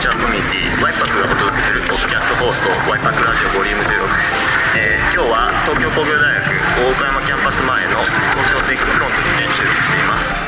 チャコミュニティワイパクがお届けするポッドキャスト放送ワイパクラジオボリューム16、えー今日は東京工業大学大岡山キャンパス前の東京テイクフロントにて収録しています。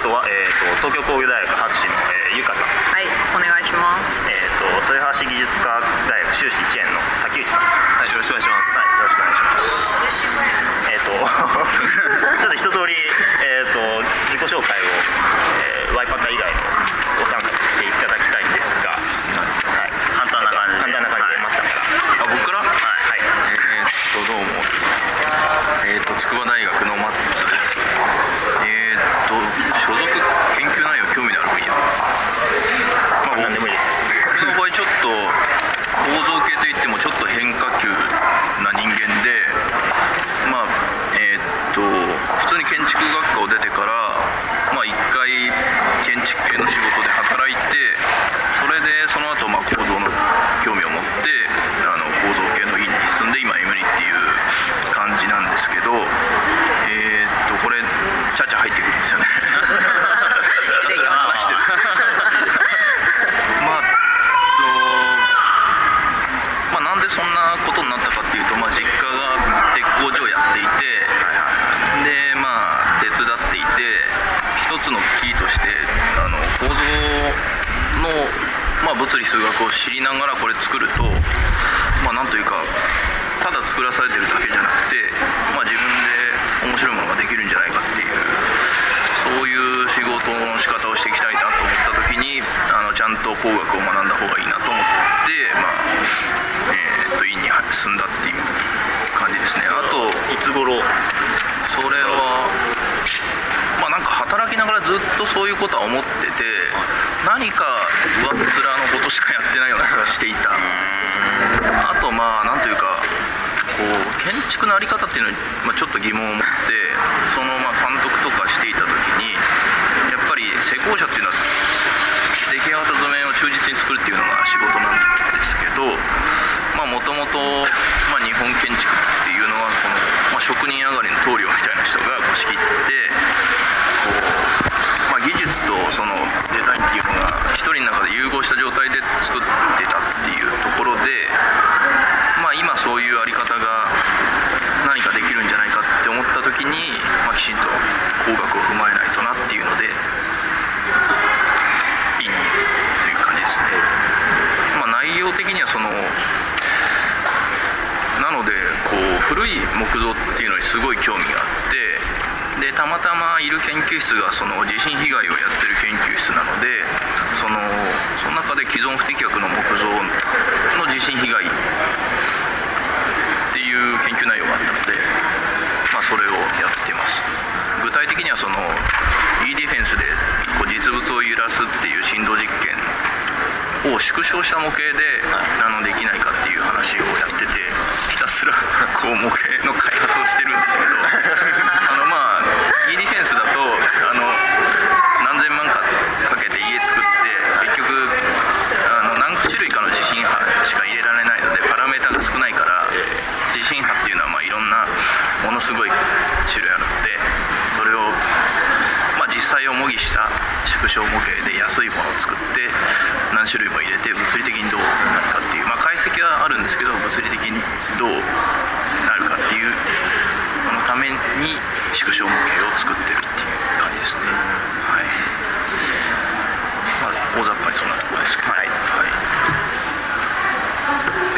とは、えー、と東京工業大学博士の、えーゆかさん、はいお願いします。えー、と豊橋技術科学大学修士1年の竹内さん。はいよろしくお願いします。はい、よろしくお願いします。えっ、と、ちょっと一通り、えっ、と、自己紹介を、えーワイパカ以外のお三方にしていただきたいんですが、はい、簡単な感じで簡単な感じで、はい松さんから。あ僕からはい、えーっとどうもえーっと筑波大学のマッツですえーっと所属研究内容興味のある分野まあ何でもいいです。僕の場合ちょっと構造系といってもちょっと変化球な人間でまあえーっと普通に建築学科を出てからまあ一回建築系の仕事で働いてそれでその後まあ構造の興味を持ってあの構造系の院に進んで今 M リっていう感じなんですけどえーっとこれちゃちゃ入ってくるんですよねそれ話してるまあとまあ、なんでそんなことになったかっていうと、まあ、実家が鉄工所をやっていて、でまあ手伝っていて一つのキーとしてあの構造の、理数学を知りながらこれ作るとまあなんというかただ作らされてるだけじゃなくて、まあ、自分で面白いものができるんじゃないかっていうそういう仕事の仕方をしていきたいなと思った時にあのちゃんと工学を学んだ方がいいなと思って、まあえーっと院に進んだっていう感じですね。あといつ頃、それはまあなんか働きながらずっとそういうことは思ってて何か上っ面のことしかやってないような気がしていた。あとまあなんというかこう建築の在り方っていうのに、まあ、ちょっと疑問を持ってそのまあ監督とかしていた時にやっぱり施工者っていうのは出来上がった図面を忠実に作るっていうのが仕事なんですけどまあもともと日本建築っていうのはこの、まあ、職人上がりの棟梁みたいな人がこう仕切ってこう、まあ、技術とそのデザインっていうのが一人の中で融合した状態で作ってたっていうところでまあ今そういうあり方が何かできるんじゃないかって思った時に、まあ、きちんと工学を踏まえないとなっていうので院にという感じですね、まあ、内容的にはそのなのでこう古い木造っていうのにすごい興味があってでたいる研究室がその地震被害をやってる研究室なのでそのその中で既存不適格の木造の地震被害っていう研究内容があったので、まあ、それをやってます。具体的にはその e ディフェンスでこう実物を揺らすっていう振動実験を縮小した模型であのできないかっていう話をやっててひたすらこう模型の開発をしてるんですけどあのまあ e ディフェンスだとあの何千万かかけて家作って結局あの何種類かの地震波しか入れられないのでパラメータが少ないから地震波っていうのはまあいろんなものすごい種類あるのでそれをまあ、実際を模擬した縮小模型で安いものを作って何種類も入れて物理的にどうなるかっていう、まあ、解析はあるんですけど物理的にどうなるかっていうそのために縮小模型を作ってるっていう感じですねはいまあ大雑把にそんなところですけどはい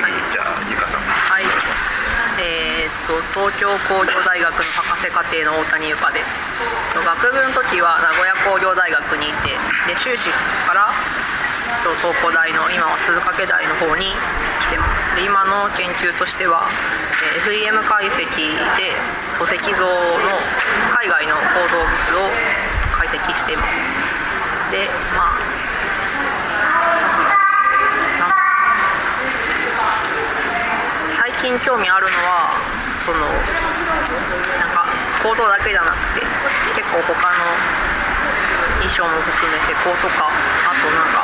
次じゃあゆかさんはいえーっと東京工業大学の博士課程の大谷由香です。学部の時は名古屋工業大学にいてで修士からと東工大の今は鈴掛大の方に来てます。で今の研究としては FEM 解析で土石像の海外の構造物を解析しています。でまあなん最近興味あるのはそのなんか構造だけじゃなくて結構他の衣装も含め施工とかあとなんか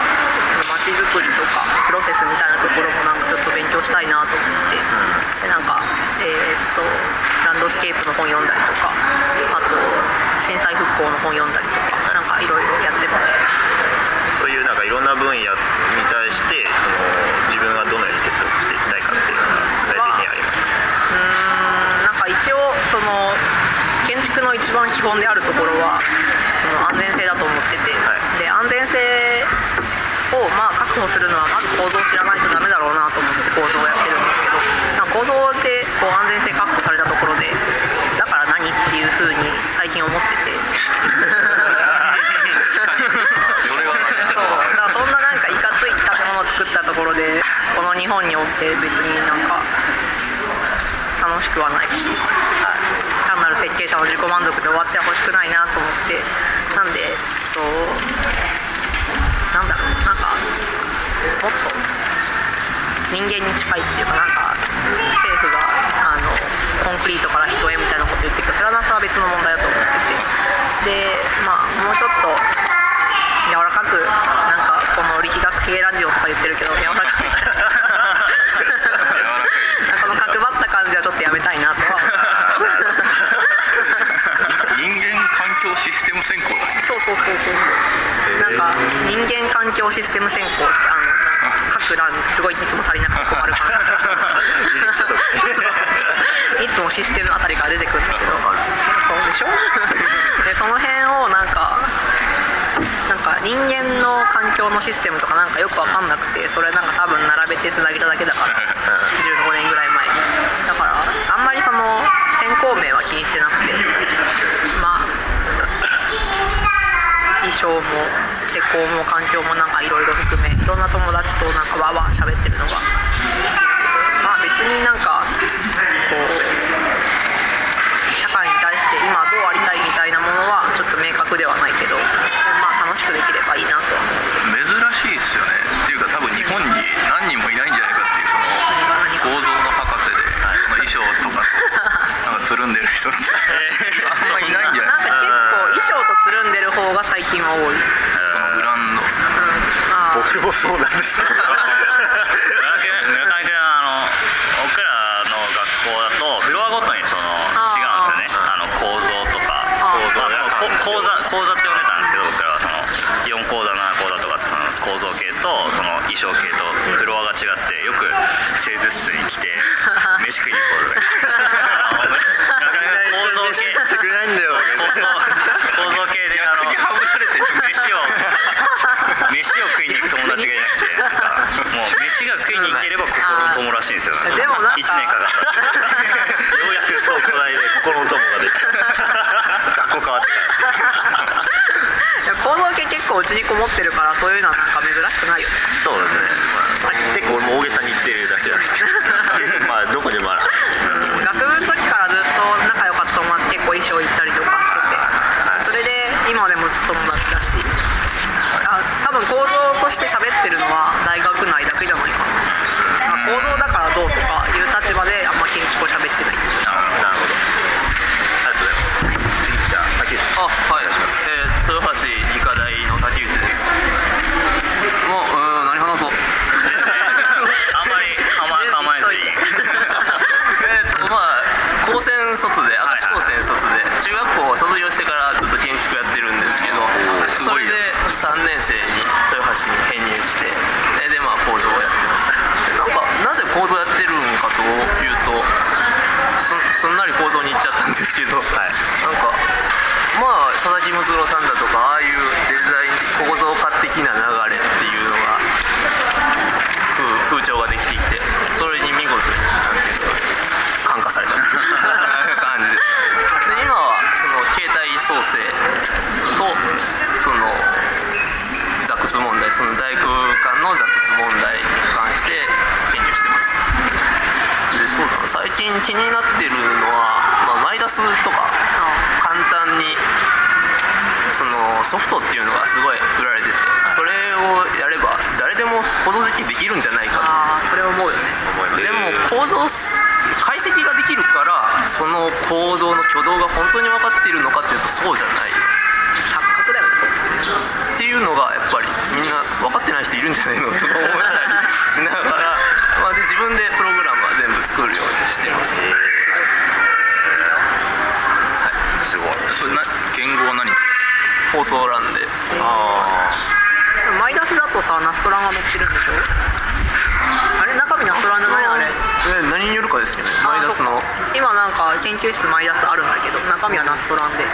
街づくりとかプロセスみたいなところもなんかちょっと勉強したいなと思ってでなんかえーっとランドスケープの本読んだりとかあと震災復興の本読んだりとかなんかいろいろやってますそういうなんかいろんな分野一番基本であるところはその安全性だと思ってて、はい。で安全性をまあ確保するのはまず構造を知らないとダメだろうなと思って構造をやってるんですけど。構造でこう安全性確保されたところでだから何っていうふうに最近思ってて。そんななんかいかつい建物を作ったところでこの日本におって別になんか楽しくはないし、単なる設計者の自己満足で終わってはほしくないなと思って。なんでえっとなんだろうな。んかもっと人間に近いっていうかなんか政府があのコンクリートから人へみたいなこと言ってるけどそれはなんか別の問題だと思ってて。でまあもうちょっと柔らかくなんかこの力学系ラジオとか言ってるけど柔らかく。この角張った感じはちょっとやめたいなとは人間環境システム選考だ。ねそうそうそうそう。なんか人間環境システム選考ってあのなんか各欄すごいいつも足りなくて困るから。いつもシステムあたりから出てくるんだけど。そ うでしょでその辺をなんかなんか人間の環境のシステムとかなんかよく分かんなくてそれなんか多分並べてつなげただけだから。15年ぐらい前に。だからあんまりその先行名は気にしてなくて。まあ衣装も施工も環境もなんかいろいろ含めいろんな友達となんかわーわー喋ってるのが好き。だけどまあ別になんかこう社会に対して今どうありたいみたいなものはちょっと明確ではないけどまあ楽しくできればいいなと。は思う珍しいですよね。っていうか多分日本に何人もいないんじゃないかっていうその構造の博士でその衣装とかとなんかつるんでる人って が多い、うん、そのブランド。僕もそうなんですよ。村上君村上君はあの僕らの学校だとフロアごとにその違うんですよね。あの構造とか。あ構造こ講座講座って呼んでたんですけど僕らはその4講座7講座とかってその構造系とその衣装系とフロアが違ってよく製図室に来て 飯食いに行こうとか。言ってあの村上君構造系であの逆にはぶられてる飯を飯を食いに行く友達がいなくてもう飯が食いに行ければ心の友らしいんですよ。でもなんか1年かかったようやくそうこないで心の友ができた学校変わってから いや構造系結構うちにこもってるからそういうのはなんか珍しくないよね。そうですね、まあ、結構大げさに言ってるだけだけどまあどこでもある学部の時からずっと仲良かった友達結構衣装行ったりとかしててそれで今でも友達だしあ多分構造として喋ってるのは大学内だけじゃないかな、まあ構造だからどうとかいう立場であんま建築を喋ってない。なるほど。ありがとうございます。次じゃあ竹内あはい、えー、豊橋理科大の竹内ですもううん何話そうあんまり構え構えずにえーっとまあ高専卒で明石高専卒で中学校を卒業してからずっと建築やってるんですけどそれで3年生に豊橋に編入してえでまあ構造をやってますなんかなぜ構造やってるんかというとそすんなり構造に行っちゃったんですけど、なんかまあ佐々木睦郎さんだとかああいうデザイン構造化的な流れっていうのが風風潮ができてきてそれに見事になんていうんですか感化された。感じです。で今はその携帯創生とその座屈問題その大空間の座屈問題に関して研究してます。でそうだな。最近気になってるのは、まあ、マイダスとか簡単にそのソフトっていうのがすごい売られててそれをやれば誰でも構造設計できるんじゃないかああそれ思うよね。とでも構造す解析ができるからその構造の挙動が本当に分かっているのかっていうとそうじゃない。錯覚だよねっていうのがやっぱりみんな分かってない人いるんじゃないのとか思ったりしながら、まあ、で自分でプログラムは全部作るようにしてますそれな言語は何？フォートランで。あでもマイダスだとさナストランが乗ってるんでしょ？あれ？中身ナストランじゃない？あれ。え何によるかですけどねマイダスの。今なんか研究室マイダスあるんだけど中身はナストランで。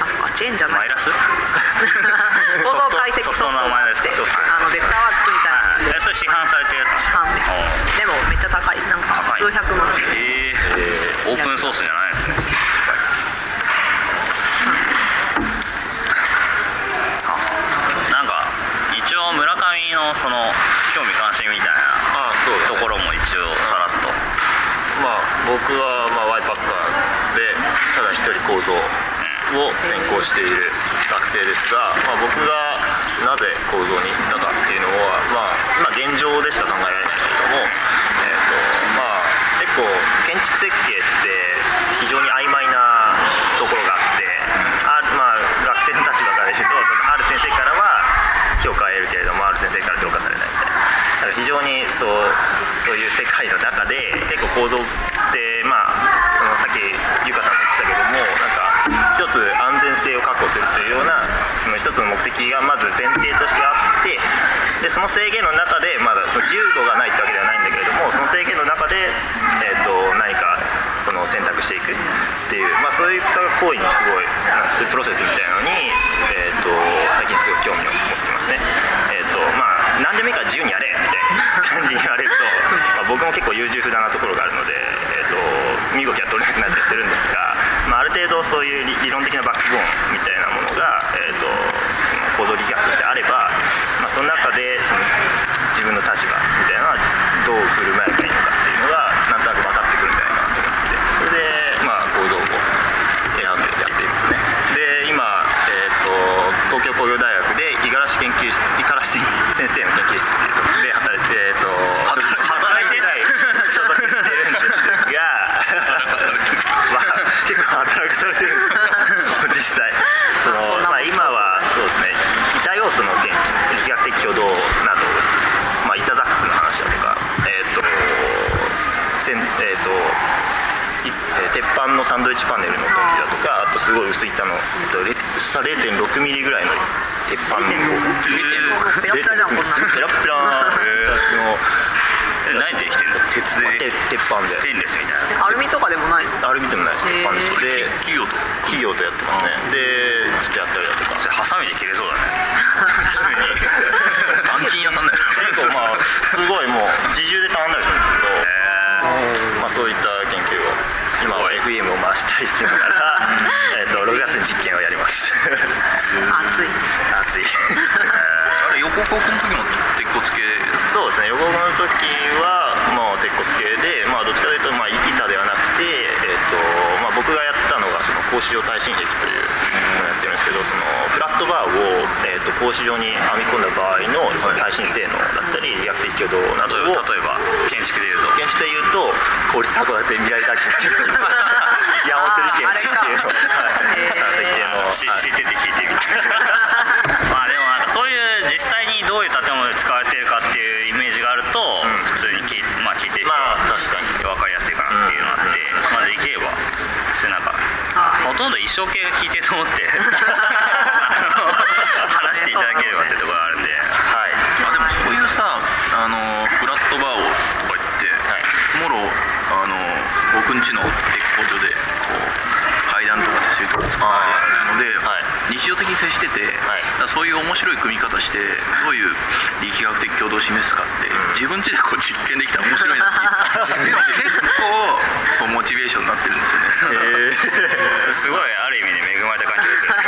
あそっかチェーンじゃない。マイラス？構造解析ソフトの名前ですあのベクターワークスみたいな。えそれ市販されてるやつ市販ででもめっちゃ高い。なんか数百万えー、オープンソースじゃないですねなんか一応村上のその興味関心みたいなところも一応さらっと。まあ僕はまあ Y パッカーでただ一人構造を専攻している学生ですが、まあ、僕がなぜ構造に行ったかっていうのは、まあ、今現状でしか考えられないけれども、えーとまあ、結構建築設計って非常に曖昧なところがあってあ、まあ、学生の立場から言うとある先生からは評価を得るけれどもある先生から評価されないみたいなだから非常にそうそういう世界の中で結構構造ってまあそのさっきゆかさんも言ってたけどもなんか一つ安全性を確保するというようなその一つの目的がまず前提としてあってでその制限の中でまだその自由度がないってわけではないんだけれどもその制限の中で、えー、と何かその選択していくっていう、まあ、そういった行為にすごいなんかそういうプロセスみたいなのに、えー、と最近すごい興味を持ってますね。えーとまあ、何でもいいから自由にやれ感じに言われると、まあ、僕も結構優柔不断なところがあるので、えー、と身動きが取れなくなったりするんですが、まあ、ある程度そういう理論的なバックボーンみたいなものが、えー、と行動力学としてあれば、まあ、その中でその自分の立場みたいなのはどう振る舞えばいいのかっていうのがなんとなく分かってくるんじゃないかなと思ってそれで、まあ、構造を選んでやっていますねで今、えー、と東京工業大学で五十嵐研究室五十嵐先生の研究室で働いて、えー、と働いてない所属してるんですがまあ結構働かされてるんですよ実際その、まあ、今はそうですね板要素の研究力学的挙動など、まあ、板座屈の話だとかえっ、とせんえっ、といえー鉄板のサンドイッチパネルの研究だとかあとすごい薄い板の薄さ0.6ミリぐらいの鉄板の。ペラペラなのペラペラなやつの。え何でできてるの鉄で？鉄鉄板で。ステンレスみたいな。アルミとかでもないの？アルミでもないです。鉄板です。で企業と。企業とやってますね。でちょっとやったりだとか。それハサミで切れそうだね。普通に。板金屋さんだよ。結構まあすごいもう自重でたまんだりするんですけど、まあ、そういった FM を回したりしながら えっと6月に実験をやります。熱い。暑い。あれ横高校の時も鉄骨系そうですね。横浜の時はまあ鉄骨系でまあどっちかというとまあ板ではなくてえっ、とまあ僕がやったのがその格子状耐震壁というのをやってるんですけどそのフラットバーを、えー、と格子状に編み込んだ場合のその耐震性能だったり理学的挙動などを例えば建築でいうと。建築で言うと公立函館未来大学っていう山本理研設計のはい設計のしはい知ってて聞いてみたまあでもなんかそういう実際にどういう建物で使われてるかっていうイメージがあると、ん普通に聞い,、まあ、聞いてる人まはあ確かに分かりやすいかなっていうのがあって、まあできればそれなんかほとんど一生系が聞いてると思って話していただければってところがあるんではいあでもそういうさあのフラットバーをとか言って、はい。もろあの僕んちの鉄工所ででそうい。うとこ作ってるので、はい。日常的に接してて、はい。そういう面白い組み方してどういう力学的共同を示すかって、自分ちでこう実験できたら面白いなって 結構そうモチベーションになってるんですよね。すごいある意味で恵まれた環境ですよね。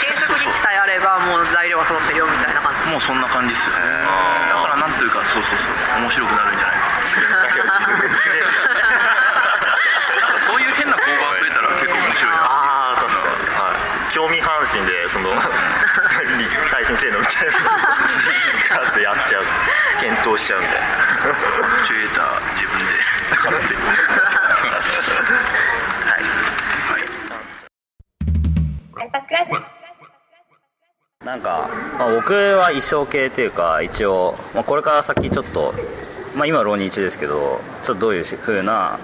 計測機器さえあればもう材料が揃ってるよみたいな感じ。もうそんな感じですよね。だからなんというかそうそうそう面白くなるんじゃないか 試験会を自分で作れるなんかそういう変な工場が増えたら結構面白いなああ確かに、はい、興味関心でその 耐震性能みたいなガーッとやっちゃう。検討しちゃうみたいな。アクチュエーター自分で。買ってなんか、まあ、僕は衣装系というか一応、まあ、これから先ちょっと、まあ、今浪人中ですけどちょっとどういう風な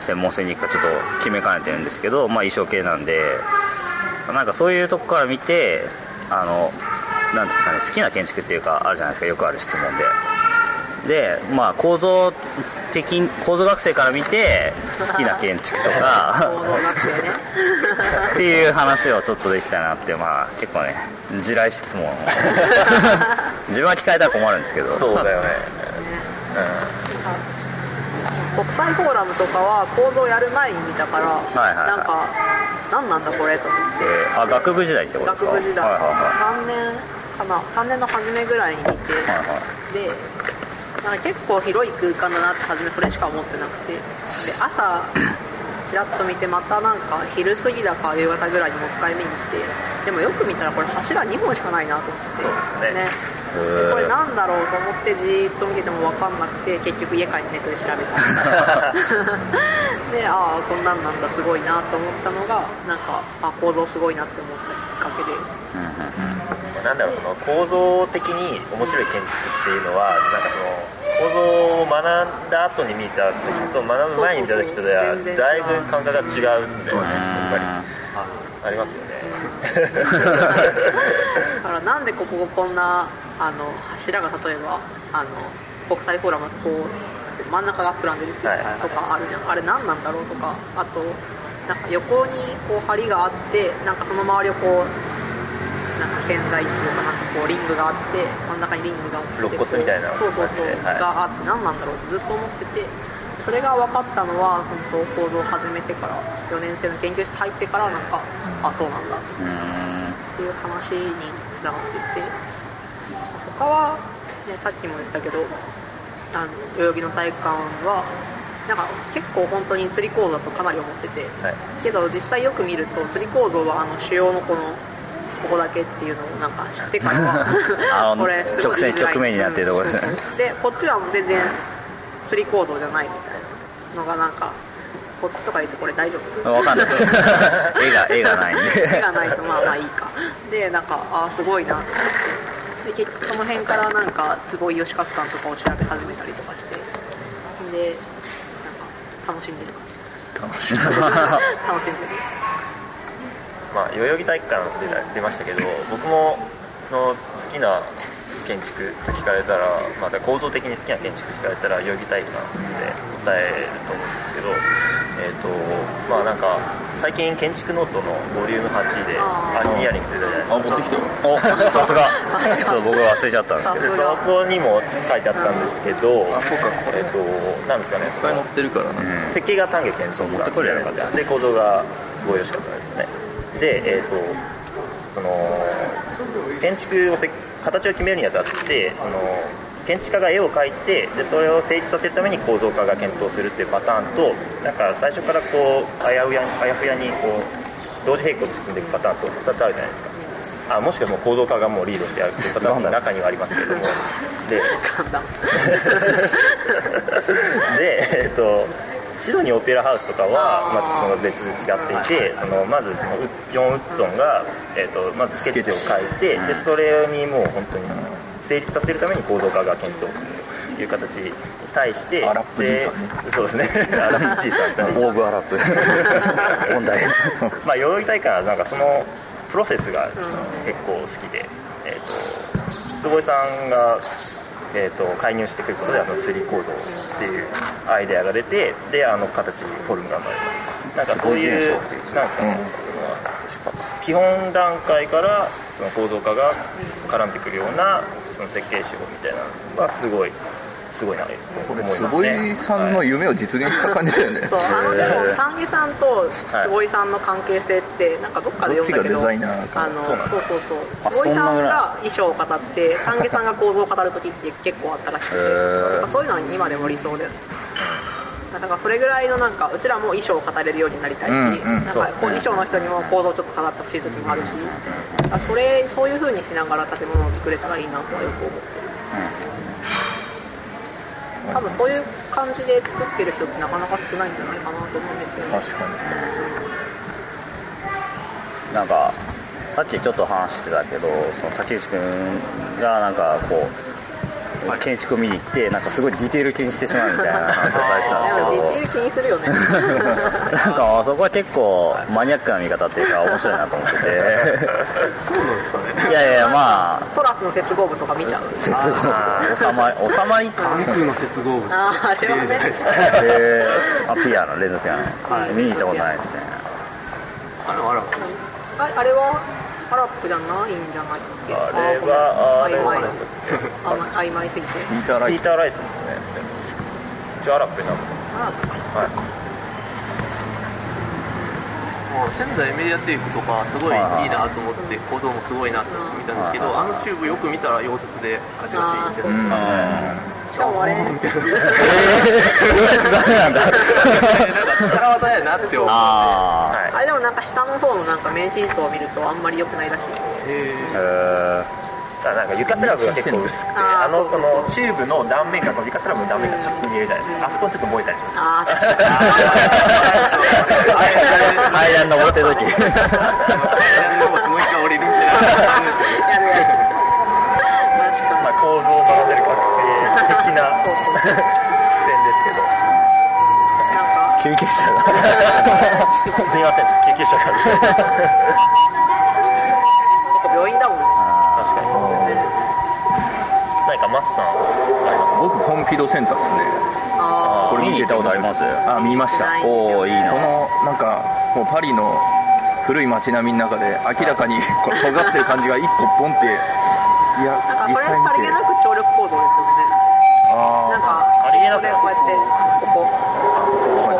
専門性に行くかちょっと決めかねてるんですけど、まあ、衣装系なんでなんかそういうとこから見てあのなんですかね好きな建築っていうかあるじゃないですか。よくある質問で。でまあ構造的構造学生から見て好きな建築とか。っていう話をちょっとできたなってまあ結構ね地雷質問 自分は聞かれたら困るんですけど。そうだよね国際フォーラムとかは構造やる前に見たから、いはいはい。なんか何なんだこれと思って。えーあ学部時代ってことですか？学部時代、はいはいは3年かな。3年の初めぐらいに見て、いはいはい。でなんか結構広い空間だなって初めそれしか思ってなくて。で朝 ちらっと見てまたなんか昼過ぎだか夕方ぐらいにもう一回目にして。でもよく見たらこれ柱2本しかないなと思って。そうですね。へーでこれなんだろうと思ってじーっと見てても分かんなくて結局家帰ってネットで調べた。でああこんなんなんだすごいなと思ったのがなんかあ構造すごいなって思ったきっかけで。なんだろうその構造的に面白い建築っていうのはなんかその構造を学んだ後に見た時と学ぶ前に見た時とではだいぶ感覚が違うんだよね。やっぱり。あありますよね。だからなんでこここんなあの柱が例えばあの国際フォーラムだとこう真ん中が膨らんでるとかあるじゃん、あれ何なんだろうとかあとなんか横にこう梁があってなんかその周りをこうなんか線材っていうかなんかこうリングがあって真ん中にリングがあって肋骨みたいなそうそうそう、はい。があって何なんだろうってずっと思っててそれが分かったのは本当構造を始めてから4年生の研究室入ってからなんかあそうなんだっていう話につながっていて他は、ね、さっきも言ったけどあの代々木の体育館はなんか結構本当に釣り構造だとかなり思ってて。はい。けど実際よく見ると釣り構造はあの主要のこのここだけっていうのをなんか知ってからは あのこれすごい曲線見づらい局面になってるところですね。う んでこっちは全然釣り構造じゃないみたいなのがなんかこっちとか言ってこれ大丈夫？わかんない。絵が絵がないんで。絵がないとまあまあいいか。でなんかああすごいなってで結局その辺からなんか坪井義勝さんとかを調べ始めたりとかしてでなんか楽しんでる楽しいな楽しんでる。まあ代々木体育館って出ましたけど僕もの好きな建築と聞かれたら、まあ、構造的に好きな建築と聞かれたら代々木体育館で答えると思うんですけどえっ、とまあなんか最近建築ノートのボリューム8でアニイヤリング出たじゃないですか。あ持ってきたよ。おさすが。ちょっと僕忘れちゃったんですけど。でそこにも書いてあったんですけど、あそうかこれえっ、となんですかねいっぱい載ってるからな、設計が丹下健三さん持ってこればよかった。で構造がすごい良しかったですね。でえっ、とその建築をせ形を決めるにあたってその建築家が絵を描いてでそれを成立させるために構造家が検討するっていうパターンとなんか最初からこうあやうやあやふやにこう同時並行で進んでいくパターンと2つあるじゃないですか。あもしくはもう構造家がもうリードしてやるっていうパターンが中にはありますけれども。でで、えっと、シドニーオペラハウスとかはまたその別で違っていてそのまずそのウジョン・ウッツォンが、えっと、まずスケッチを書いてでそれにもう本当に成立させるために構造家が検討するという形に対してアラップ G さんね。でそうですね。アラップ G さん。に対してオーブアラップ。問題。まあ、代々木大会はなんかそのプロセスが結構好きで、えー、と坪井さんがえー、と介入してくることであの釣り構造っていうアイデアが出てであの形にフォルムが生まれたなんかそういうなんですかね、基本段階からその構造化が絡んでくるようなその設計手法みたいなのがすごいすごいなと思います坪ね井さんの夢を実現した感じだよね。そうあのでも丹下さんと坪井さんの関係性ってなんかどっかで読んだけどどっちがデザイナーか。あのそうそうそうあそう。坪井さんが衣装を語って丹下さんが構造を語る時って結構あったらしくてそういうのは今でも理想でだからそれぐらいのなんかうちらも衣装を語れるようになりたいし、うんうんなんかこう衣装の人にも構造をちょっと語ってほしい時もあるし、あそれそういう風にしながら建物を作れたらいいなとはよく思ってる、多分そういう感じで作ってる人ってなかなか少ないんじゃないかなと思うんですけど。ね確かに。なんかさっきちょっと話してたけどその竹内君がなんかこう建築を見に行ってなんかすごいディテール気にしてしまうみたいな話をされてたんでもディテーですル気にするよね。け どなんかそこは結構マニアックな見方っていうか面白いなと思ってて。そうなんですかね。いやいやまあトラスの接合部とか見ちゃう。接合収まり収 まりか。関空の接合部あああれはね。で、あ、ピアノ、レンズピアノ、見に行ったことないですね。あのあらああれは？アラップじゃないんじゃないっけ？あれはあれ曖昧。曖昧すぎて。ピーター・ライス。ピーター・ライスですね。一応アラップになるアラップかはい。もう仙台メディアテイクとかすごいい。いなと思って構造もすごいなって見たんですけどあのチューブよく見たら溶接でガチガチいってるんですしかも あれみたいなダメなんだ。力技やなって思ってあはいあれでもなんか下の方のなんか名人層を見るとあんまり良くないらしい。へあ。えだからなんか床スラブが結構薄くてあーあのこのチューブの断面がこの床スラブの断面がちょっと見えるじゃないですか。あそこちょっと燃えたりします。ああ 階段登ってる時。もう一回降りるみたいな的なそうそう視線ですけど救急車が。すみませんちょっと救急車が病院だもんね確かに何か松さんあります僕ポンピドセンターっすねこれ見に行ったことありますあ見ましたおおいいなこ。のなんかもうパリの古い街並みの中で明らかにこれ尖ってる感じが一個ポンっていやあなんかこれ実際見てさりげなく張力構造ですよねかさりげなくこうやってこここ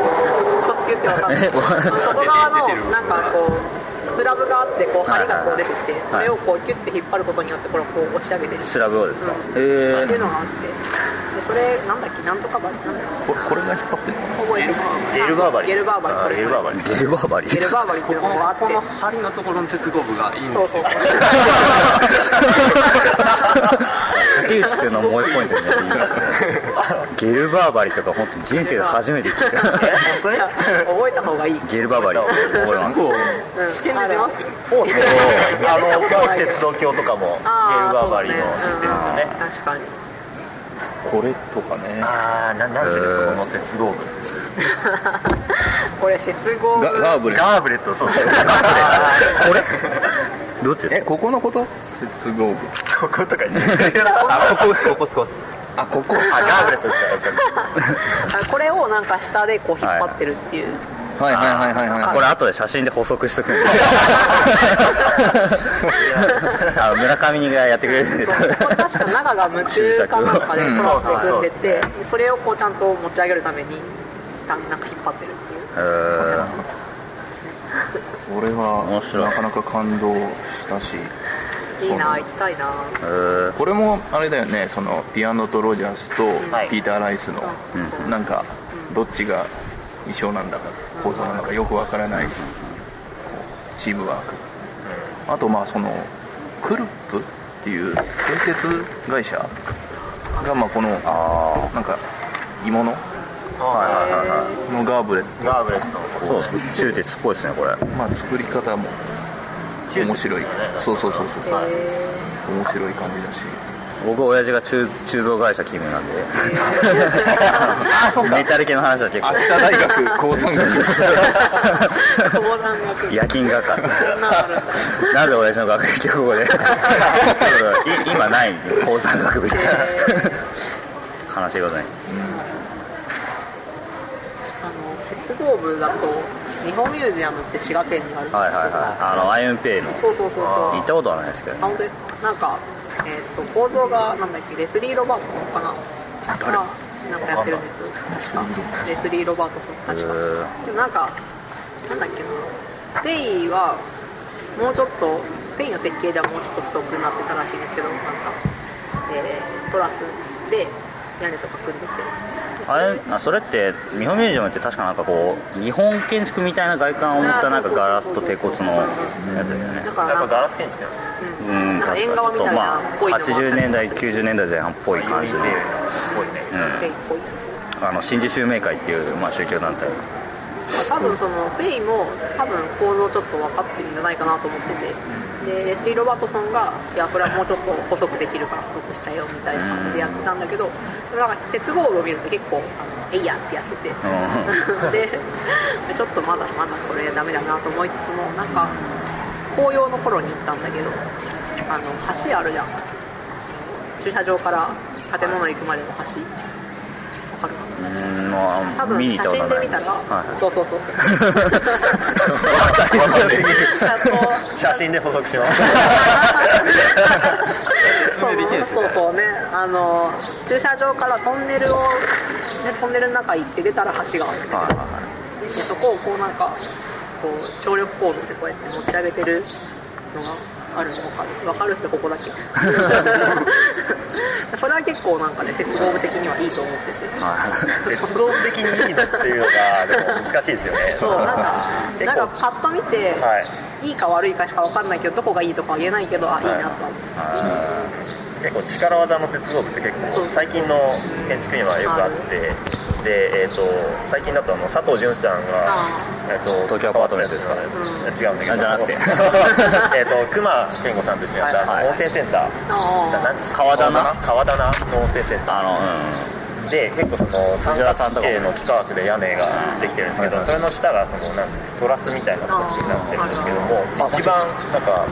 こって言ってわかんない外側のなんかこうスラブがあってこう針がこう出てきてそれをこうキュッて引っ張ることによってこれをこう押し上げてるスラブをですか。うん、へえっていうのがあってでそれなんだっけなんとかバリなんだっーこれこれが引っ張ってるのけ覚えてるゲルバーバリゲルバーバリゲルバーバリゲルバーバリゲルバーバリっていうのがあってこの針のところの接合部がいいんですよそうそう竹内君の萌えポイントになっていいですね。ゲルバーバリとか本当に人生で初めて聞いた。本当に覚えた方がいいゲルバーバリ覚えます。うん試験で出ますよねフォースあのフォース鉄道橋とかもゲルバーバリのシステムですよね確かにこれとかねああ何でしたっけそこの接合部これ接合部ガガーブレガーブレットそうこれどっちえここのこと？接合部こことかにあここですここですここですあここあガーブレットですかこれをなんか下でこう引っ張ってるっていう、はいはいはいはいはいこれ後で写真で補足しとくんであ村上がやってくれるんで確か中が夢中かなんかでうんトラスそうそうそう組んでてそれをこうちゃんと持ち上げるために下になんか引っ張ってるっていうこれは面白いなかなか感動したしいいな行きたいな。えー。これもあれだよねそのピアノとロジャースとはい。ピーター・ライスのなんかどっちが衣装なんだか構造なのかよくわからないチームワーク。あとまあそのクルップっていう製鉄会社がまあこのあなんか鋳物あはいはいはいはい。のガーブレッガーブレット。そうです。中鉄っぽいですねこれ。トまあ作り方も面白い。そうそうそうそう。面白い感じだし。僕親父が鋳鋳造会社勤務なんで。メタル系の話は結構。秋田大学鉱山学高山学夜勤学科なんで親父の学歴ここで。今ない。鉱山学部。で悲しいことに。あの鉄道部だと日本ミュージアムって滋賀県にあるんですけど、はいはいはい。あの IMP の。そうそうそうそう。行ったことはないですけど。あ本当です。なんか、えー、と構造がなんだっけ？レスリー・ロバートソンかな？がなんかやってるんです。よレスリー・ロバートソン確かへでもなんかなんだっけな？ペイはもうちょっとペイの設計ではもうちょっと太くなってたらしいんですけどなんか、えートラスで屋根とか組んでてあれあそれって日本ミュージアムって確かなんかこう日本建築みたいな外観を持ったなんかガラスと鉄骨のやつですよね。だからやっぱガラス建築うんなんか縁側みたいなまあっぽいのが80年代90年代前半っぽい感じで、うん、あの新自襲名会っていう、まあ、宗教団体多分そのフェイも多分構造ちょっと分かってるんじゃないかなと思ってて。でレスリー・ロバートソンがいやこれはもうちょっと細くできるから細くしたよみたいな感じでやってたんだけどなんか接合部を見ると結構あのえいやってやってて。でちょっとまだまだこれダメだなと思いつつもなんか紅葉の頃に行ったんだけどあの橋あるじゃん。駐車場から建物行くまでの橋。わかるうんま多分あ見に行写ったことない。たら、はいそうそうそうそう。写真。で補足します。そうそうそうねあの駐車場からトンネルを、ね、トンネルの中行って出たら橋があるんだけど、はいはい。でそこをこうなんかこう張力コードでこうやって持ち上げてるのがあるの分かる分かる人ここだけ。それは結構なんかね鉄道部的にはいいと思ってて。はい。鉄道的にいいのっていうのがでも難しいですよね。そうなんか なんかパッと見て、はい。い、いか悪いかしか分かんないけどどこがいいとかは言えないけどあいいなと思って、結構力技の接合部って結構最近の建築にはよくあって。で、えー、と最近だとあの佐藤淳さんがあ、えー、と東京アパートメントですか違うんだけどあじゃなくて。えっと熊健吾さんと一緒にやった、はい。はい。温泉センター。川棚？川棚？の温泉センタあのーで結構その三角形の幾何学で屋根ができてるんですけど、うんそれの下がそのなんトラスみたいな形になってるんですけどもあ一番なんか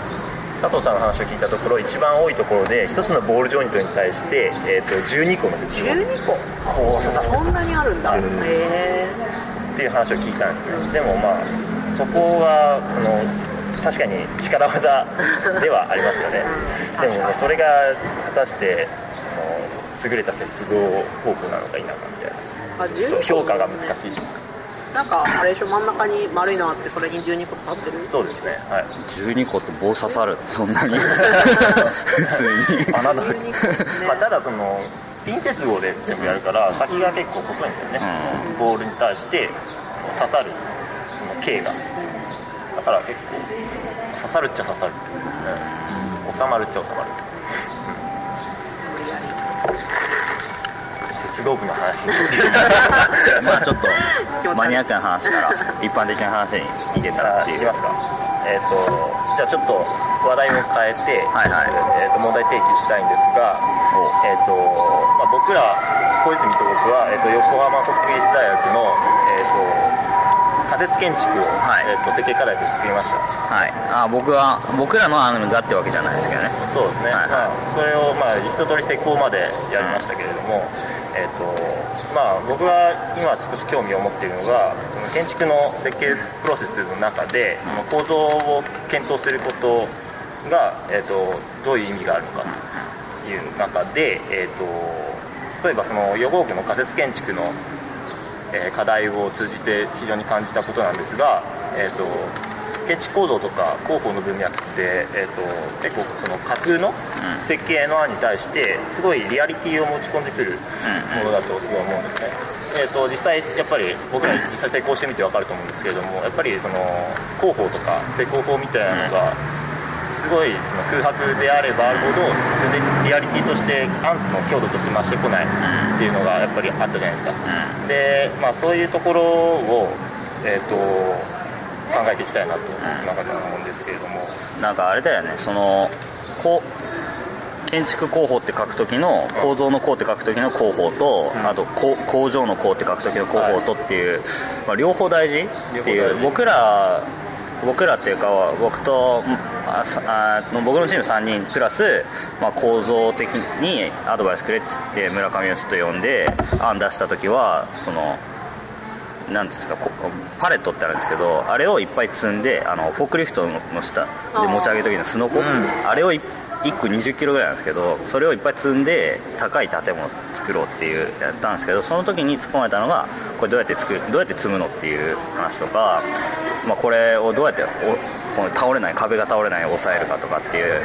佐藤さんの話を聞いたところ一番多いところで一つのボールジョイントに対して、えー、と12個の接合部12個？こう刺さそんなにあるんだ。へうんえっていう話を聞いたんですねでもまあそこはその確かに力技ではありますよね。でもねそれが果たしてあの優れた接合方法なのか否かみたいあ12個な評価が難しい。なんかあれでしょ真ん中に丸いのあってそれに12個立ってる？そうですね。はい。12個って棒刺さる？そんなに。普通に。穴だ12個ね。まあ、ただそのピン接合で全部やるから先が結構細いんだよね、ボールに対して刺さるその径が。だから結構刺さるっちゃ刺さる、うん、収まるっちゃ収まる無理やり接合部の話に まあちょっと マニアックな話から一般的な話にいけたらっていう。いきますか。えっ、とじゃあちょっと話題を変えて、はいはい。えーと問題提起したいんですが、えっとまあ、僕ら小泉と僕は、えー、と横浜国立大学の、えー、と仮説建築を、はい。えー、と設計課題で作りました。はい。あ僕は僕らの案がってわけじゃないですけどね。そうですね、はいはい。まあ、それを、まあ、一通り施工までやりましたけれども、えーとまあ、僕が今少し興味を持っているのが建築の設計プロセスの中でその構造を検討することが、えー、とどういう意味があるのかという中で、えー、と例えばその予防区の仮設建築の、えー課題を通じて非常に感じたことなんですが、えー、と建築構造とか広報の文脈って、えー、と結構その架空の設計の案に対してすごいリアリティを持ち込んでくるものだとすごい思うんですね。えー、と実際やっぱり僕ら実際施工してみて分かると思うんですけれどもやっぱりその広報とか施工法みたいなのがすごいその空白であればあるほど全然リアリティとして案の強度として増してこないっていうのがやっぱりあったじゃないですか、で、まあ、そういうところを、えー、と考えていきたいなと中では思うんですけれども。なんかあれだよねそのこう建築工法って書く時の構造の工って書く時の工法と、あとこ工場の工って書く時の工法とっていう、まあ、両方大事っていう。僕ら僕らっていうか僕とあさあ僕のチーム3人プラス、まあ、構造的にアドバイスくれっって村上をちょっと呼んで案出した時はそのなんですかこパレットってあるんですけどあれをいっぱい積んであのフォークリフトの下で持ち上げる時のすのこ、あれをい1個2 0キロぐらいなんですけどそれをいっぱい積んで高い建物を作ろうっていうやったんですけどその時に突っ込まれたのがこれどうやって作るどうやって積むのっていう話とか、まあ、これをどうやっておこの倒れない壁が倒れない抑えるかとかっていう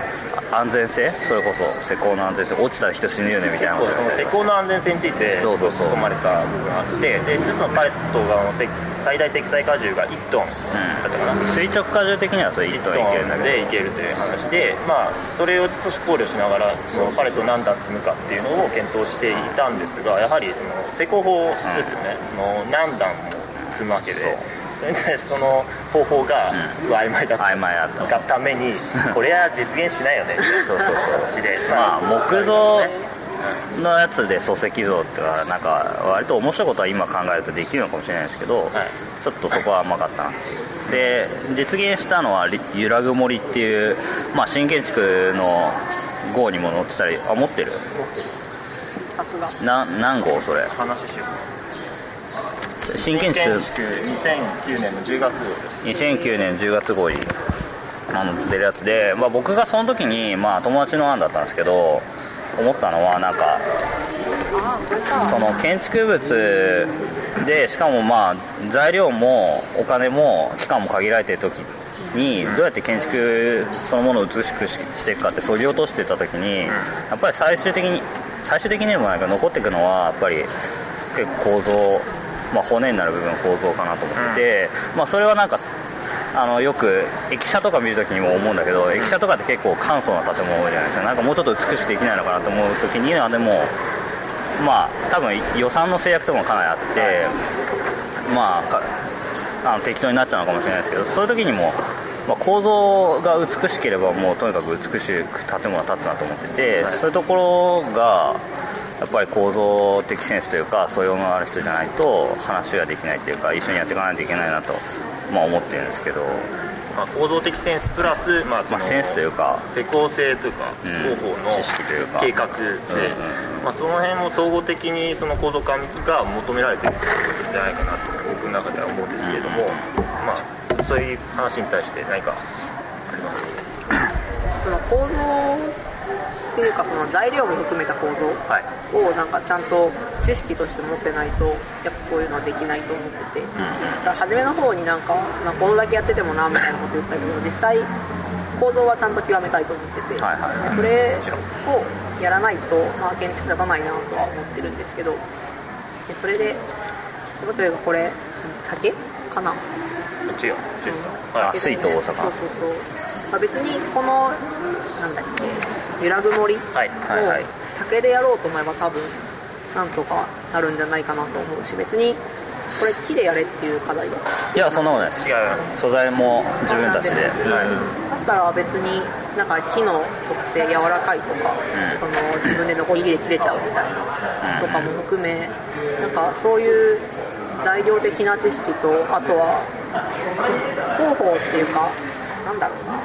安全性？それこそ施工の安全性？落ちたら人死ぬよねみたいなそうその施工の安全性についてそうそうそう。まれた部分があってで一つのパレットがのせ最大積載荷重が1トンだったかな、垂直荷重的にはそれ1トンいけるんだけど。でいけるという話で、まあ、それを少し考慮しながらそのパレットを何段積むかっていうのを検討していたんですがやはりその施工法ですよね、その何段も積むわけでそれでその方法がすごい曖昧だった,、曖昧だった。がためにこれは実現しないよね。っていうそうそうそう。形 でまあ木造のやつで礎石像ってのはなんか割と面白いことは今考えるとできるのかもしれないですけど、はい。ちょっとそこは甘かったなで実現したのはリ揺らぐ森っていう、まあ、新建築の号にも載ってたりあ持ってる？何号それ？話しよう新建築。2009年の10月号です2009年10月号に。あの出るやつで、まあ、僕がその時に、まあ、友達の案だったんですけど思ったのはなんかその建築物でしかもまあ材料もお金も期間も限られてる時にどうやって建築そのものを美しくししていくかってそぎ落としてた時にやっぱり最終的に最終的にでもないか残っていくのはやっぱり結構構造、まあ、骨になる部分の構造かなと思ってて、まあ、それはなんかあのよく駅舎とか見るときにも思うんだけど駅舎とかって結構簡素な建物多いじゃないですか。なんかもうちょっと美しくできないのかなと思うときにはでもまあ多分予算の制約とかもかなりあって、まあかあの適当になっちゃうのかもしれないですけどそういう時にも、まあ、構造が美しければもうとにかく美しく建物が建つなと思ってて、そういうところがやっぱり構造的センスというか素養のある人じゃないと話ができないというか一緒にやっていかないといけないなと、まあ、思ってるんですけど、まあ、構造的センスプラス、まあそのまあ、センスというか施工性というか、うん広報の知識というか。計画性、うんまあ、その辺も総合的にその構造化が求められているんじゃないかなと僕の中では思うんですけれども、まあ、そういう話に対して何かあります？その構造っていうかその材料も含めた構造はい。をなんかちゃんと知識として持ってないとやっぱそういうのはできないと思ってて、だから初めの方になんか、まあ、構造だけやっててもなみたいなこと言ったけど実際構造はちゃんと極めたいと思ってて、それをやらないと、まあ、建築立たないなとは思ってるんですけど。でそれで例えばこれ竹？かな？違う違うはあ水と大阪。そうそうそう、まあ、別にこのなんだっけ揺らぐ森？をはいはいはい。竹でやろうと思えば多分なんとかなるんじゃないかなと思うし別にこれ木でやれっていう課題だいやそんなことないです。違います。素材も自分たちで、だったら別になんか木の特性柔らかいとか、その自分でノコギリで切れちゃうみたいなとかも含めなんかそういう材料的な知識とあとは広報っていうかなんだろうな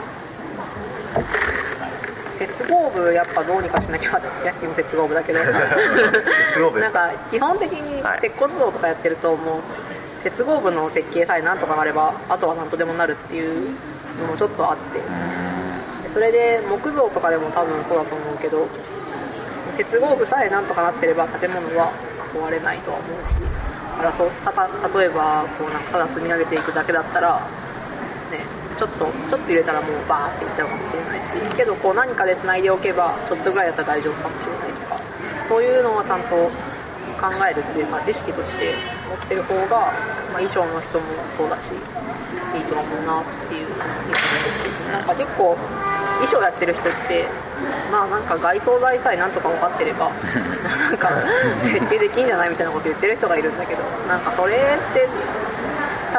鉄合部やっぱどうにかしなきゃって野球も鉄合部だけど。なんか基本的にはい。鉄骨造とかやってるともう鉄合部の設計さえなんとかなればあとは何とでもなるっていうのもちょっとあって。でそれで木造とかでも多分そうだと思うけど鉄合部さえなんとかなってれば建物は壊れないとは思うしだからそう例えばこうなんかただ積み上げていくだけだったらねちょっとちょっと入れたらもうバーっていっちゃうかもしれないしけどこう何かで繋いでおけばちょっとぐらいだったら大丈夫かもしれないとかそういうのはちゃんと考えるっていうか知識として持ってる方が、まあ、衣装の人もそうだしいいと思うなっていうなんか結構衣装やってる人ってまあなんか外装材さえなんとか分かってれば なんか設計できんじゃないみたいなこと言ってる人がいるんだけどなんかそれって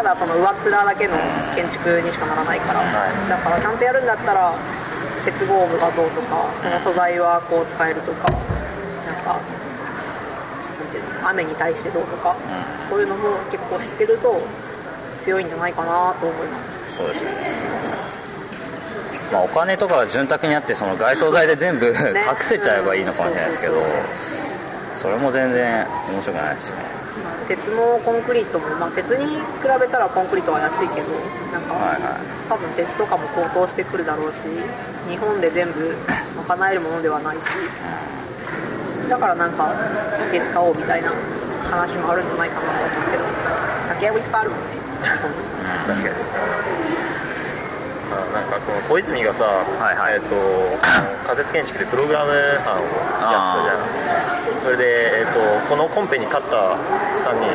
ただその上っ面だけの建築にしかならないから、だからちゃんとやるんだったら結合部がどうとかこの素材はこう使えるとかなんか雨に対してどうとか、そういうのも結構知ってると強いんじゃないかなと思います。そうですね。まあお金とかが潤沢にあってその外装材で全部 隠せちゃえばいいのかもしれないですけどうん。それも全然面白くないですね鉄もコンクリートも、まあ、鉄に比べたらコンクリートは安いけどなんか、はいはい。多分鉄とかも高騰してくるだろうし日本で全部賄えるものではないしだからなんか鉄買おうみたいな話もあるんじゃないかなと思うけど竹やぶいっぱいあるもんね確かに。まあなんかこの小泉がさ、いはい。えっ、とあの仮設建築でプログラム班をやってたじゃんそれで、えー、とこのコンペに勝った3人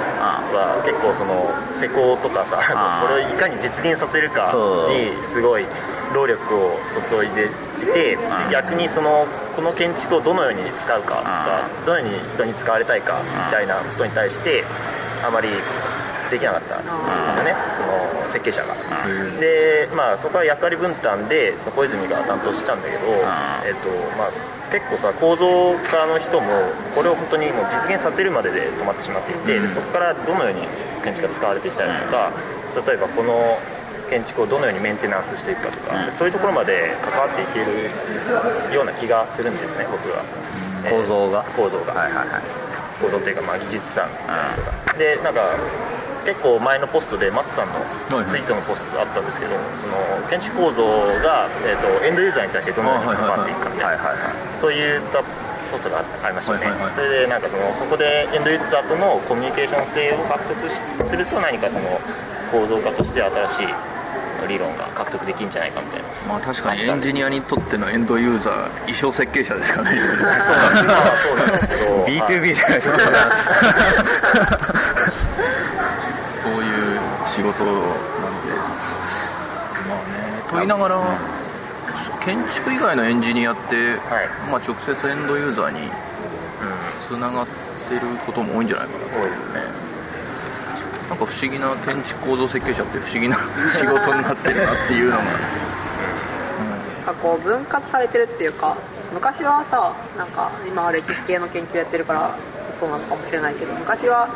は結構その施工とかさこれをいかに実現させるかにすごい労力を注いでいてん逆にそのこの建築をどのように使うかとかうどのように人に使われたいかみたいなことに対してあまりできなかったんですよねその設計者が。でまあそこは役割分担でその小泉が担当したんだけど、えっとまあ、結構さ構造家の人もこれを本当にもう実現させるまでで止まってしまっていて、でそこからどのように建築が使われていきたいのか、例えばこの建築をどのようにメンテナンスしていくかとか、そういうところまで関わっていけるような気がするんですね僕は、えー構造が？構造が、はいはいはい。構造っていうかまあ技術さんみたいな人が、でなんか結構前のポストで松さんのツイートのポストがあったんですけど、その建築構造が、えー、とエンドユーザーに対してどのように関わっていくかみたいな、そういったポストがありましたね、それでなんかそのそこでエンドユーザーとのコミュニケーション性を獲得しすると何かその構造化として新しい理論が獲得できるんじゃないかみたいな。まあ確かにエンジニアにとってのエンドユーザー衣装設計者ですからね。そうなんですけど。B2B じゃないですか仕事なので。まあねと言いながら建築以外のエンジニアって、はい。まあ、直接エンドユーザーにうんつながってることも多いんじゃないかな。多いですね。なんか不思議な建築構造設計者って不思議な 仕事になってるなっていうのが。なん。かこう分割されてるっていうか昔はさなんか今は歴史系の研究やってるからそうなのかもしれないけど昔は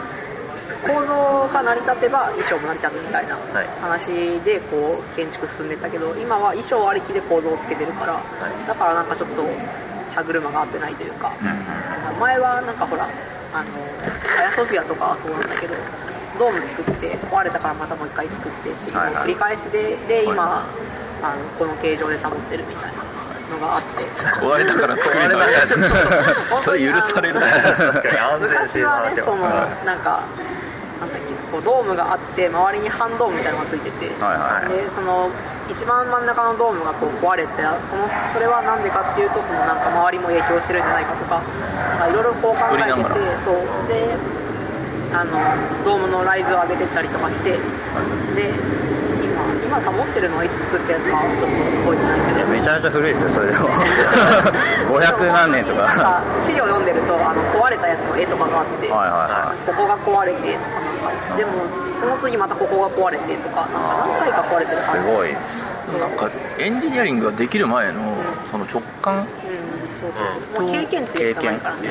構造が成り立てば衣装も成り立つみたいなはい。話でこう建築進んでたけど今は衣装ありきで構造をつけてるから、い。だからなんかちょっと歯車が合ってないというか、前はなんかほらあのアヤソフィアとかはそうなんだけどドーム作って壊れたからまたもう一回作ってっていうのを繰り返しでで今あのこの形状で保ってるみたいなのがあって。壊れたから作れた それ許される確かに安全性の昔はね話はそのなんかなんだっけこうドームがあって周りに半ドームみたいなのがついてて、はいはい。でその一番真ん中のドームがこう壊れてそのそれは何でかっていうとそのなんか周りも影響してるんじゃないかとかまあいろいろこう考えててそう。であのドームのライズを上げてったりとかしてで今今保ってるのはいつ作ったやつかちょっと覚えてないけど。めちゃめちゃ古いですよそれでも。500何年とか。資料読んでるとあの壊れたやつの絵とかがあって、はいはいはここが壊れてとかでもその次またここが壊れてとかなんか何回か壊れてる感じ。すごい。なんかエンジニアリングができる前のその直感。うんそうそう。もう経験値しかないからね、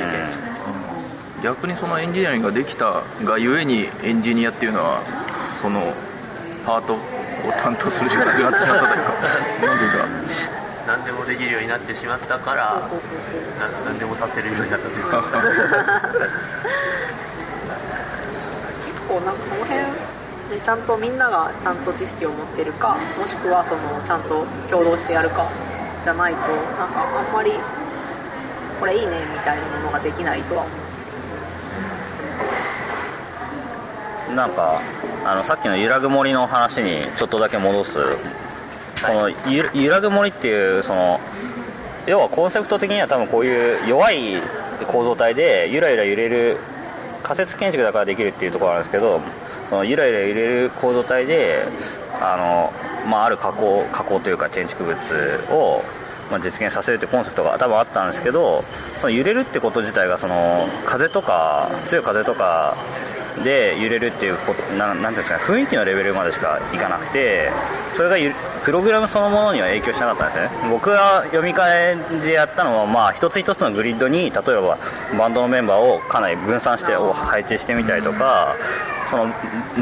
逆にそのエンジニアリングができたがゆえにエンジニアっていうのはそのパートを担当するしかなくなってしまったというか。なんていうか何でもできるようになってしまったから何でもさせるようになったというか結構なんかその辺でちゃんとみんながちゃんと知識を持ってるかもしくはそのちゃんと共同してやるかじゃないとなんかあんまりこれいいねみたいなものができないとは思う。なんかあのさっきの揺らぐ森の話にちょっとだけ戻す。このゆ揺らぐ森っていうその要はコンセプト的には多分こういう弱い構造体でゆらゆら揺れる仮設建築だからできるっていうところなんですけどそのゆらゆら揺れる構造体であの、まあ、ある加工加工というか建築物を、まあ、実現させるってコンセプトが多分あったんですけどその揺れるってこと自体がその風とか強い風とかで揺れるっていうことななんですかね雰囲気のレベルまでしかいかなくてそれがゆプログラムそのものには影響しなかったんですね。僕が読み替えでやったのは、まあ、一つ一つのグリッドに例えばバンドのメンバーをかなり分散して配置してみたりとかその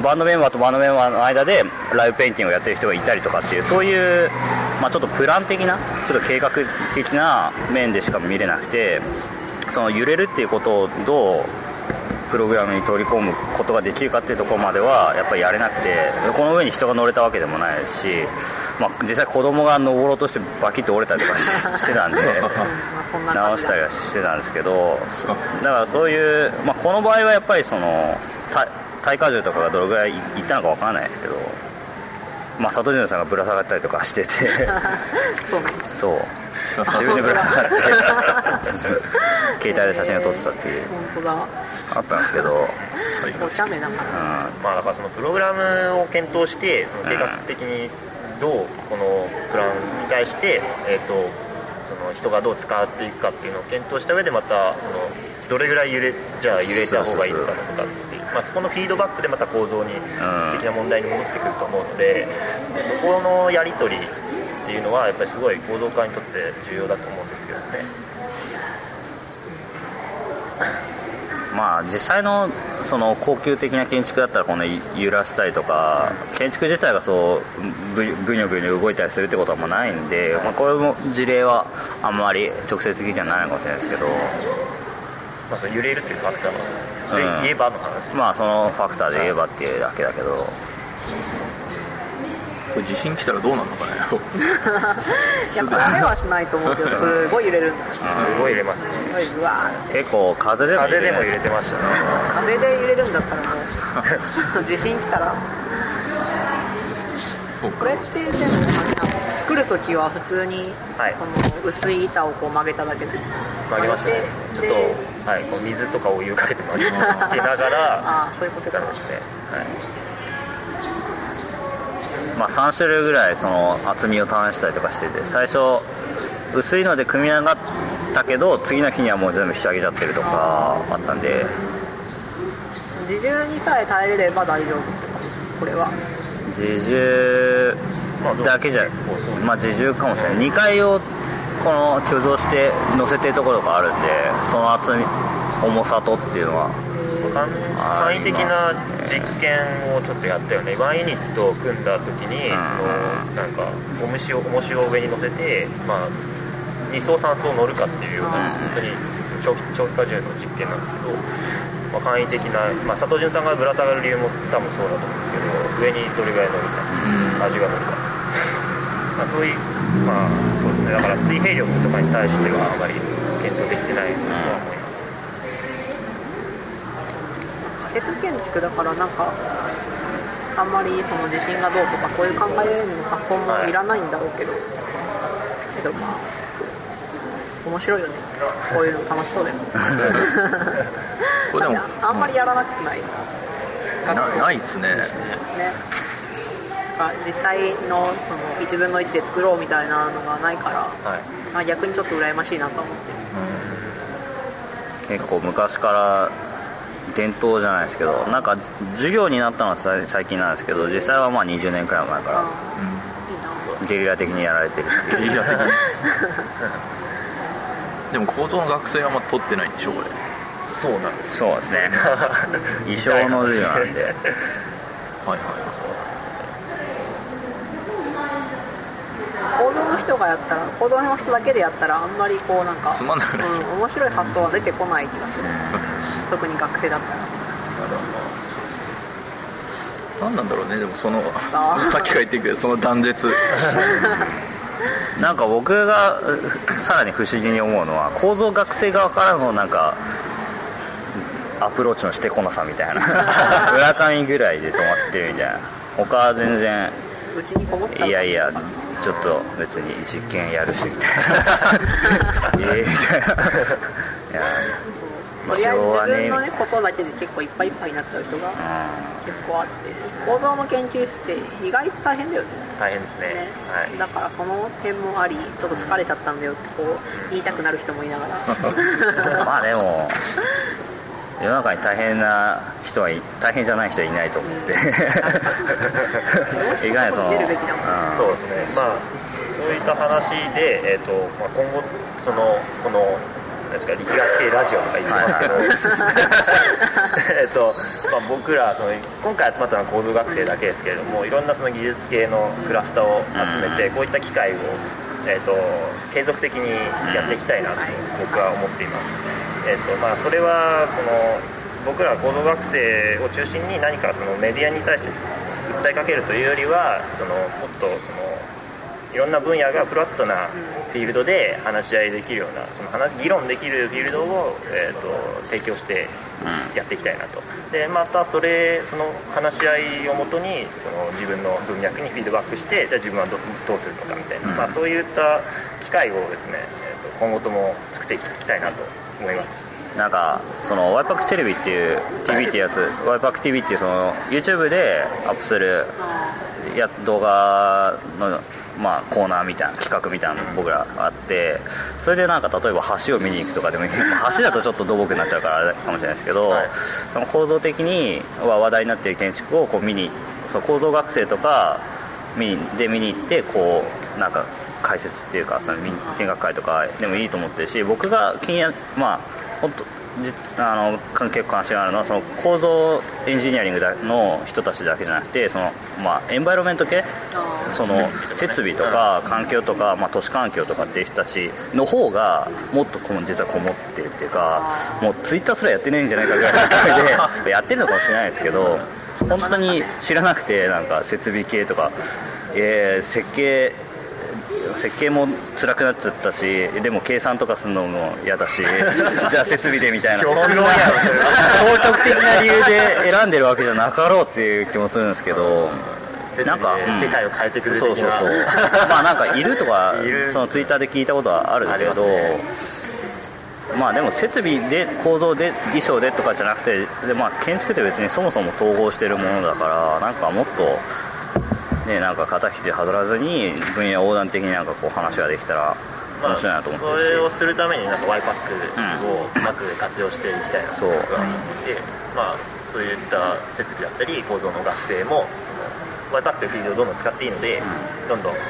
バンドメンバーとバンドメンバーの間でライブペインティングをやってる人がいたりとかっていうそういう、まあ、ちょっとプラン的なちょっと計画的な面でしか見れなくてその揺れるっていうことをどうプログラムに取り込むことができるかっていうところまではやっぱりやれなくてこの上に人が乗れたわけでもないし、まあ、実際子供が登ろうとしてバキッと折れたりとかししてたんで 直したりはしてたんですけどだからそういう、まあ、この場合はやっぱりその耐耐荷重とかがどれぐらいいったのかわからないですけど、まあ、佐藤潤さんがぶら下がったりとかしてて そうね。そう。自分でぶら下がって 携帯で写真を撮ってたっていう。本当だあったんですけど、お茶目だからまあ、だからそのプログラムを検討してその計画的にどうこのプランに対して、えー、とその人がどう使っていくかっていうのを検討した上でまたそのどれぐらい揺れじゃあ揺れた方がいいのかとかっていうまあ、そこのフィードバックでまた構造に的な問題に戻ってくると思うのでそこのやり取りっていうのはやっぱりすごい構造化にとって重要だと思うんですけどね。まあ実際のその高級的な建築だったらこの揺らしたりとか建築自体がそうブブニョブニョ動いたりするってことはもうないんで、まあ、これも事例はあんまり直接的じゃないのかもしれないですけど。まあ、その揺れるっていうファクターのでうん。言えばの話、まあそのファクターで言えばっていうだけだけど。これ地震来たらどうなるのかねい やこれはしないと思うけどすごい揺れるんだ。すごい揺れます。ねうわ結構風でも風でも揺れててましたね。ー風で揺れるんだったらもう 地震来たら。これってでも作る時は普通に、はい。その薄い板をこう曲げただけで。曲げましたね。ちょっでと、はい、こう水とかお湯かけて曲げ つけながらああそういうことか。やりますね、はいまあ3種類ぐらいその厚みを試したりとかしてて最初薄いので組み上がったけど次の日にはもう全部仕上げちゃってるとかあったんで。自重にさえ耐えれれば大丈夫ってこれは。自重だけじゃまあ自重かもしれない。2階をこの居住して乗せてるところがあるんでその厚み重さとっていうのは簡簡易的な実験をちょっとやったよね。ワンユニットを組んだ時に、なんか重しを重しを上に乗せて、まあ、2層3層乗るかっていうような、うん。本当に長期長期化重の実験なんですけど、まあ、簡易的な、まあ、佐藤潤さんがぶら下がる理由も多分そうだと思うんですけど上にどれぐらい乗るか、味が乗るか、まあ、そういうまあそうですね。だから水平力とかに対してはあまり検討できてないとは思います、建築だからなんかあんまりその地震がどうとかそういう考えの発想もい。らないんだろうけど、けどまあ面白いよね。こういうの楽しそうだよ これでもあんまりやらなくない、なないですね。ね。実際のその1分の1で作ろうみたいなのがないから、はい。まあ、逆にちょっと羨ましいなと思って。結構昔から伝統じゃないですけどなんか授業になったのはさ最近なんですけど実際はまあ20年くらい前からゲリラ的にやられてるっていう。ゲリラ的に。でも高等の学生はまだ取ってないんでしょこれ。そうなんです。そうですね。衣装の授業なんで。はいはい行動の人がやったら行動の人だけでやったらあんまりこうなんかつまんなくなっちゃううん、面白い発想は出てこない気がする特に学生だったら。何なんだろうね。でもそのさっきから言ってるけどその断絶。なんか僕がうさらに不思議に思うのは構造学生側からのなんかアプローチのしてこなさみたいな。村上ぐらいで止まってるみたいな。他は全然うちにこもっちゃういやいやちょっと別に実験やるしみたいな。ええみたいな。いやとりあえず自分の、ね、ことだけで結構いっぱいいっぱいになっちゃう人がう結構あって構造の研究室って意外と大変だよね。大変ですね。ね。はい。だからその点もありちょっと疲れちゃったんだよってこう言いたくなる人もいながら。ん、まあでも世の中に大変な人はい大変じゃない人はいないと思って。いかにその、出るべきだもう。ん。そうですね、まあ、そういった話で、えーとまあ、今後、そのこのですか力学系ラジオとか言ってますけど、えっとまあ、僕らその、今回集まったのは構造学生だけですけれども、いろんなその技術系のクラスターを集めて、こういった機会を、えー、と継続的にやっていきたいなと僕は思っています。えーとまあ、それはその僕ら構造学生を中心に何かそのメディアに対して訴えかけるというよりはそのもっとそのいろんな分野がフラットなフィールドで話し合いできるようなその話議論できるフィールドを、えー、と提供してやっていきたいなと。でまたそれその話し合いをもとにその自分の文脈にフィードバックしてじゃあ自分はどどうするのかみたいな、まあ、そういった機会をですね、えー、と今後とも作っていきたいなと思います。なんかそのワイパクテレビっていう TV っていうやつ。ワイパク TV っていうその YouTube でアップするや動画のまあコーナーみたいな企画みたいなの僕らあってそれでなんか例えば橋を見に行くとかでもいい。ま あ橋だとちょっと土木になっちゃうからあれかもしれないですけど、はい。その構造的には話題になっている建築をこう見にその構造学生とか見にで見に行ってこうなんか解説っていうかその見見学会とかでもいいと思ってるし僕が気になまあ本当じあの関係関心があるのはその構造エンジニアリングだの人たちだけじゃなくてその、まあ、エンバイロメント系？その設備とか環境とか、まあ、都市環境とかっていう人たちの方がもっとこの実はこもってるっていうかもうツイッターすらやってないんじゃないかぐらいの勢いで やってるのかもしれないですけど本当に知らなくてなんか設備系とか、えー設計設計も辛くなっちゃったしでも計算とかするのも嫌だし じゃあ設備でみたいな。そんな道徳的な理由で選んでるわけじゃなかろうっていう気もするんですけどなんか、うん。世界を変えてくれるそうそうそう。まあなんかいるとかそのツイッターで聞いたことはあるけど、まあでも設備で構造で衣装でとかじゃなくてで、まあ、建築って別にそもそも統合してるものだからなんかもっとねなんか肩ひじ外らずに分野横断的になんかこう話ができたらまあ面白いなと思ってそるし、れをするためになんか Y パックをうまく活用していきたいなと思っててまあそういった設備だったり構造の学生もその Y パックというフィールドをどんどん使っていいので、どんどんその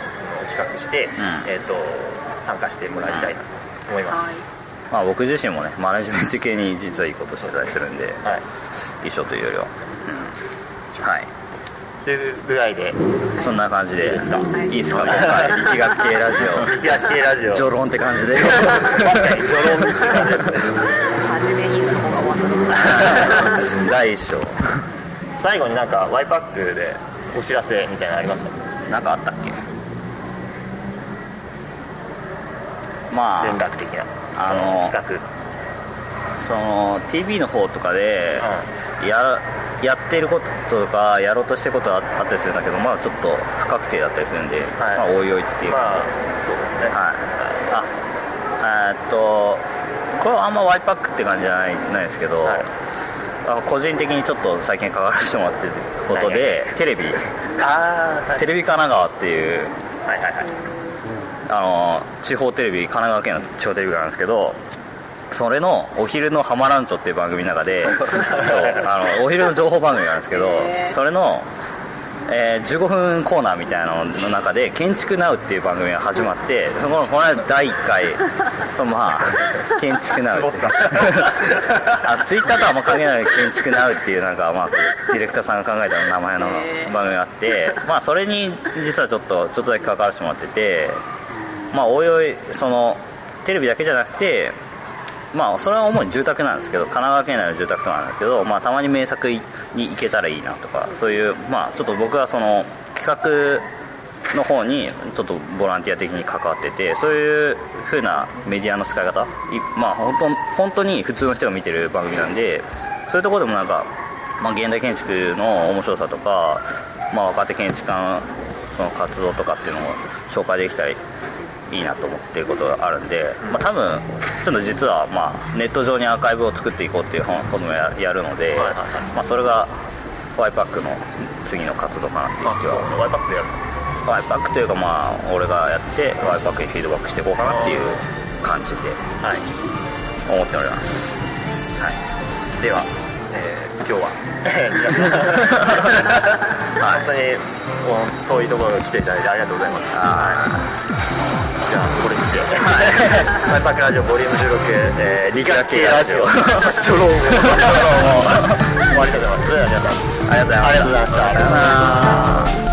企画して、ん。えー、と参加してもらいたいなと思います、まあ、僕自身もねマネジメント系に実はいいことしてたりするんではい。衣装というよりは、というぐらいで。そんな感じでいいですか？はい。いいですか？今回力学系ラジ力学系ラジオ。オ序論って感じで。確かに序論って感じですね。真面目に言うのが終わった。第一章最後になんか Y パックでお知らせみたいなのありますか？なんかあったっけ？ま連あ絡的な。あの企その TV の方とかでややってることとかやろうとしてることがあったりするんだけどまだちょっと不確定だったりするんで、はい。まあおいおいっていう画まあそうですね。はい、あえーっとこれはあんま Y パックって感じじゃないないですけど、はい。あの個人的にちょっと最近関わらせてもらってることでテレビ。ああはい。テレビ神奈川っていうはいはいはい。あの地方テレビ神奈川県の地方テレビがあるんですけどそれのお昼の浜ランチョっていう番組の中で そうあのお昼の情報番組があるんですけどそれの、えー15分コーナーみたいなのの中で「建築ナウっていう番組が始まってそのこの間第1回その まあ建築ナウって あツイッターとはあんま関係ない建築ナウっていうなんか、まあ、ディレクターさんが考えた名前の番組があって、まあ、それに実はちょっとちょっとだけ関わらせてもらっててまあおいおいそのテレビだけじゃなくてまあそれは主に住宅なんですけど神奈川県内の住宅とかなんですけど、まあ、たまに名作に行けたらいいなとかそういうまあちょっと僕はその企画の方にちょっとボランティア的に関わっててそういう風なメディアの使い方いまあ本当本当に普通の人が見てる番組なんでそういうとこでもなんか、まあ、現代建築の面白さとか、まあ、若手建築家のその活動とかっていうのを紹介できたらいいなと思ってることがあるんで、まあ、多分ちょっと実はまあネット上にアーカイブを作っていこうっていうこともややるので、まあ、それが Y パックの次の活動かなっていう気は。Y パックでやる Y パックというかまあ俺がやって Y パックにフィードバックしていこうかなっていう感じではい。思っております。はい。では、えー今日は。本当に遠いところに来ていただいてありがとうございます、はい、じゃあこれにて「マイ パークラジオボリューム16、え ー、理学系ラジオ」チョローも終わりたいと思います。皆さんありがとうございましたありがとうございました